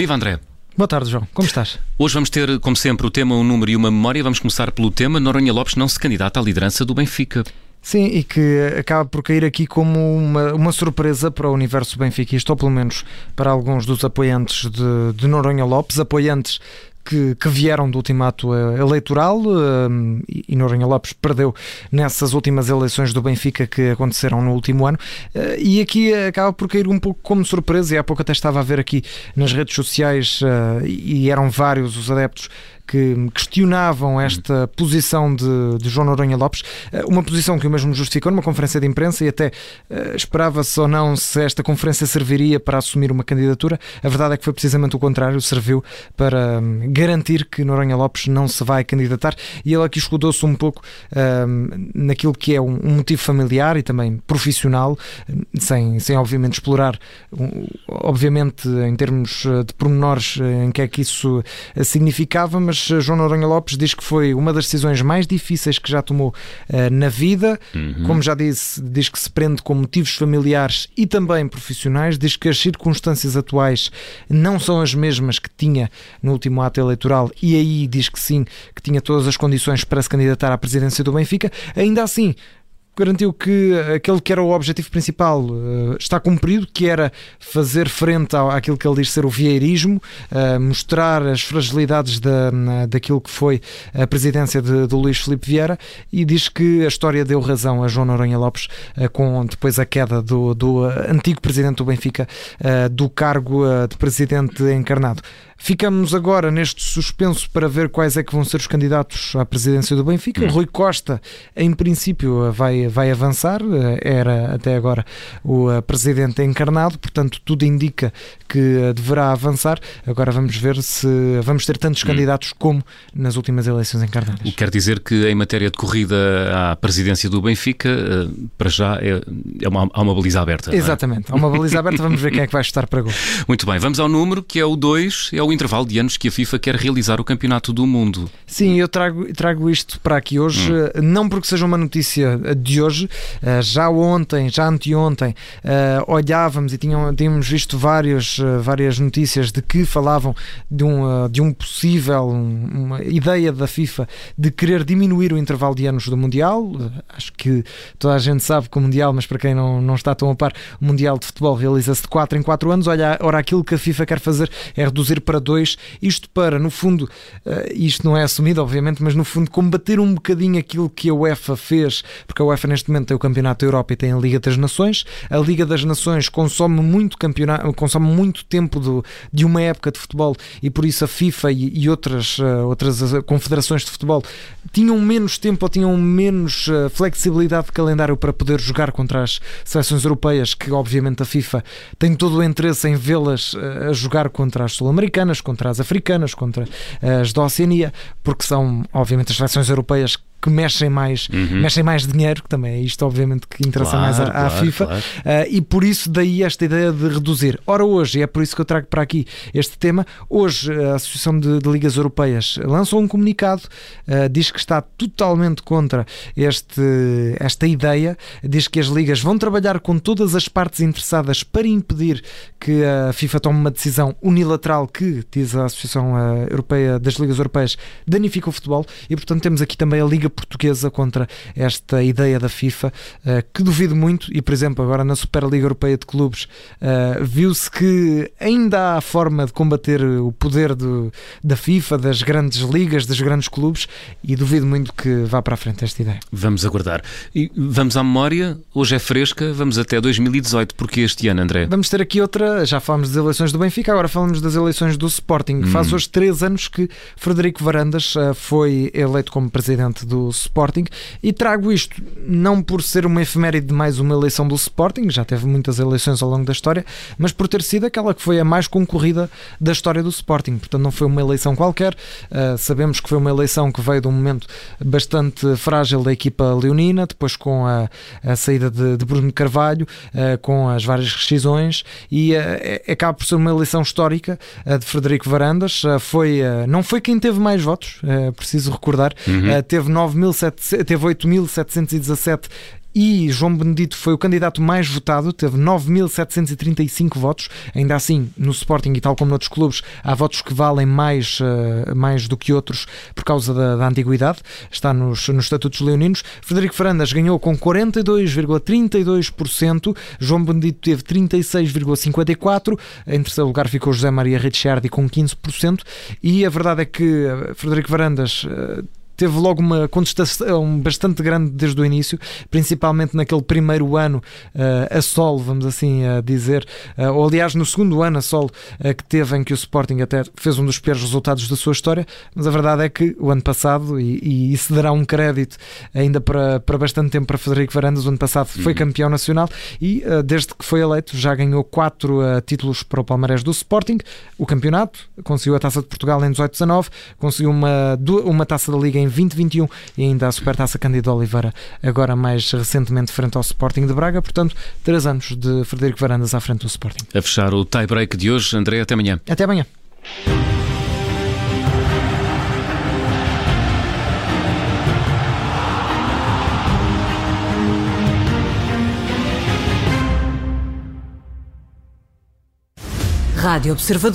Viva André! Boa tarde, João. Como estás? Hoje vamos ter, como sempre, o tema, um número e uma memória. Vamos começar pelo tema Noronha Lopes não se candidata à liderança do Benfica. Sim, e que acaba por cair aqui como uma, uma surpresa para o universo benfiquista, ou pelo menos para alguns dos apoiantes de, de Noronha Lopes, apoiantes que, que, vieram do ultimato eh, eleitoral um, e Noronha Lopes perdeu nessas últimas eleições do Benfica que aconteceram no último ano. Uh, e aqui acaba por cair um pouco como surpresa e há pouco até estava a ver aqui nas redes sociais e eram vários os adeptos que questionavam esta posição de, de, João Noronha Lopes, eh, uma posição que o mesmo justificou numa conferência de imprensa e até uh, esperava-se ou não se esta conferência serviria para assumir uma candidatura. A verdade é que foi precisamente o contrário, serviu para um, garantir que Noronha Lopes não se vai candidatar e ele aqui escudou-se um pouco um, naquilo que é um, um, motivo familiar e também profissional, sem, sem obviamente explorar, obviamente em termos eh, de pormenores em que é que isso significava, mas João Noronha Lopes diz que foi uma das decisões mais difíceis que já tomou uh, na vida. Uhum. Como já disse, diz que se prende com motivos familiares e também profissionais. Diz que as circunstâncias atuais não são as mesmas que tinha no último ato eleitoral e aí diz que sim, que tinha todas as condições para se candidatar à presidência do Benfica. Ainda assim, garantiu que aquele que era o objetivo principal uh, está cumprido, que era fazer frente ao, àquilo que ele diz ser o vieirismo, uh, mostrar as fragilidades da, daquilo que foi a presidência de, de Luís Filipe Vieira e diz que a história deu razão a João Noronha Lopes uh, com depois a queda do, do antigo presidente do Benfica do cargo de presidente encarnado. Ficamos agora neste suspenso para ver quais é que vão ser os candidatos à presidência do Benfica. Hum. Rui Costa, em princípio, vai, vai avançar, era até agora o eh, presidente encarnado, portanto, tudo indica que eh, deverá avançar. Agora vamos ver se vamos ter tantos hum. candidatos como nas últimas eleições encarnadas. O que quer dizer que, em matéria de corrida à presidência do Benfica, eh, para já é, é uma, há uma baliza aberta. É? Exatamente, é? há uma baliza aberta, vamos ver quem é que vai estar para gol. Muito bem, vamos ao número que é o 2, é o intervalo de anos que a FIFA quer realizar o Campeonato do Mundo. Sim, eu trago, trago isto para aqui hoje, hum. Eh, não porque seja uma notícia de hoje, eh, já ontem, já anteontem, eh, olhávamos e tínhamos, tínhamos visto várias, várias notícias de que falavam de um, de um possível, uma ideia da FIFA de querer diminuir o intervalo de anos do Mundial. Acho que toda a gente sabe que o Mundial, mas para quem não, não está tão a par, o Mundial de Futebol realiza-se de 4 em 4 anos. Olha, ora, aquilo que a FIFA quer fazer é reduzir para 2 isto para, no fundo, uh, isto não é assumido, obviamente, mas no fundo combater um bocadinho aquilo que a UEFA fez, porque a UEFA neste momento tem o Campeonato da Europa e tem a Liga das Nações. A Liga das Nações consome muito campeonato, consome muito tempo do, de uma época de futebol e por isso a FIFA e, e outras, uh, outras eh, confederações de futebol tinham menos tempo ou tinham menos uh, flexibilidade de calendário para poder jogar contra as seleções europeias, que obviamente a FIFA tem todo o interesse em vê-las a jogar contra as sul-americanas, contra as africanas, contra as da Oceania, porque são, obviamente, as seleções europeias que mexem mais, uhum. mexem mais dinheiro, que também é isto, obviamente, que interessa claro, mais à, claro, FIFA, claro. Uh, e por isso daí esta ideia de reduzir. Ora, hoje, e é por isso que eu trago para aqui este tema, hoje a Associação de, de Ligas Europeias lançou um comunicado, uh, diz que está totalmente contra este, esta ideia, diz que as ligas vão trabalhar com todas as partes interessadas para impedir que a FIFA tome uma decisão unilateral que, diz a Associação uh, Europeia das Ligas Europeias, danifica o futebol, e portanto temos aqui também a Liga Portuguesa contra esta ideia da FIFA, eh, que duvido muito, e por exemplo, agora na Superliga Europeia de Clubes eh, viu-se que ainda há forma de combater o poder do, da FIFA, das grandes ligas, dos grandes clubes, e duvido muito que vá para a frente esta ideia. Vamos aguardar. E vamos à memória, hoje é fresca, vamos até 2018, porque este ano, André? Vamos ter aqui outra, já falamos das eleições do Benfica, agora falamos das eleições do Sporting. Hum. Faz hoje três anos que Frederico Varandas eh, foi eleito como presidente do Sporting e trago isto não por ser uma efeméride de mais uma eleição do Sporting, já teve muitas eleições ao longo da história, mas por ter sido aquela que foi a mais concorrida da história do Sporting. Portanto, não foi uma eleição qualquer. Uh, sabemos que foi uma eleição que veio de um momento bastante frágil da equipa leonina, depois com a, a saída de, de, Bruno Carvalho, uh, com as várias rescisões, e uh, acaba por ser uma eleição histórica de Frederico Varandas. foi, não foi quem teve mais votos, preciso recordar, uhum. teve 9 teve 8.717 e João Benedito foi o candidato mais votado, teve 9.735 votos. Ainda assim, no Sporting e tal como noutros clubes, há votos que valem mais, uh, mais do que outros por causa da, da antiguidade. Está nos, nos estatutos leoninos. Frederico Farandas ganhou com 42,32%. João Benedito teve 36,54%. Em terceiro lugar ficou José Maria Ricciardi com 15%. E a verdade é que eh, Frederico Varandas uh, teve logo uma contestação bastante grande desde o início, principalmente naquele primeiro ano uh, a sol, vamos assim uh, dizer, uh, ou aliás no segundo ano a sol que teve em que o Sporting até fez um dos piores resultados da sua história, mas a verdade é que o ano passado, e, e isso dará um crédito ainda para, para bastante tempo para Frederico Varandas, o ano passado foi uhum. campeão nacional e desde que foi eleito já ganhou quatro títulos para o Palmarés do Sporting, o campeonato, conseguiu a Taça de Portugal em 18-19, conseguiu uma, uma Taça da Liga em 2021 e ainda a Supertaça Cândido Oliveira, agora mais recentemente frente ao Sporting de Braga. Portanto, três anos de Frederico Varandas à frente do Sporting. A fechar o tie-break de hoje, André, até amanhã. Até amanhã. Rádio Observador.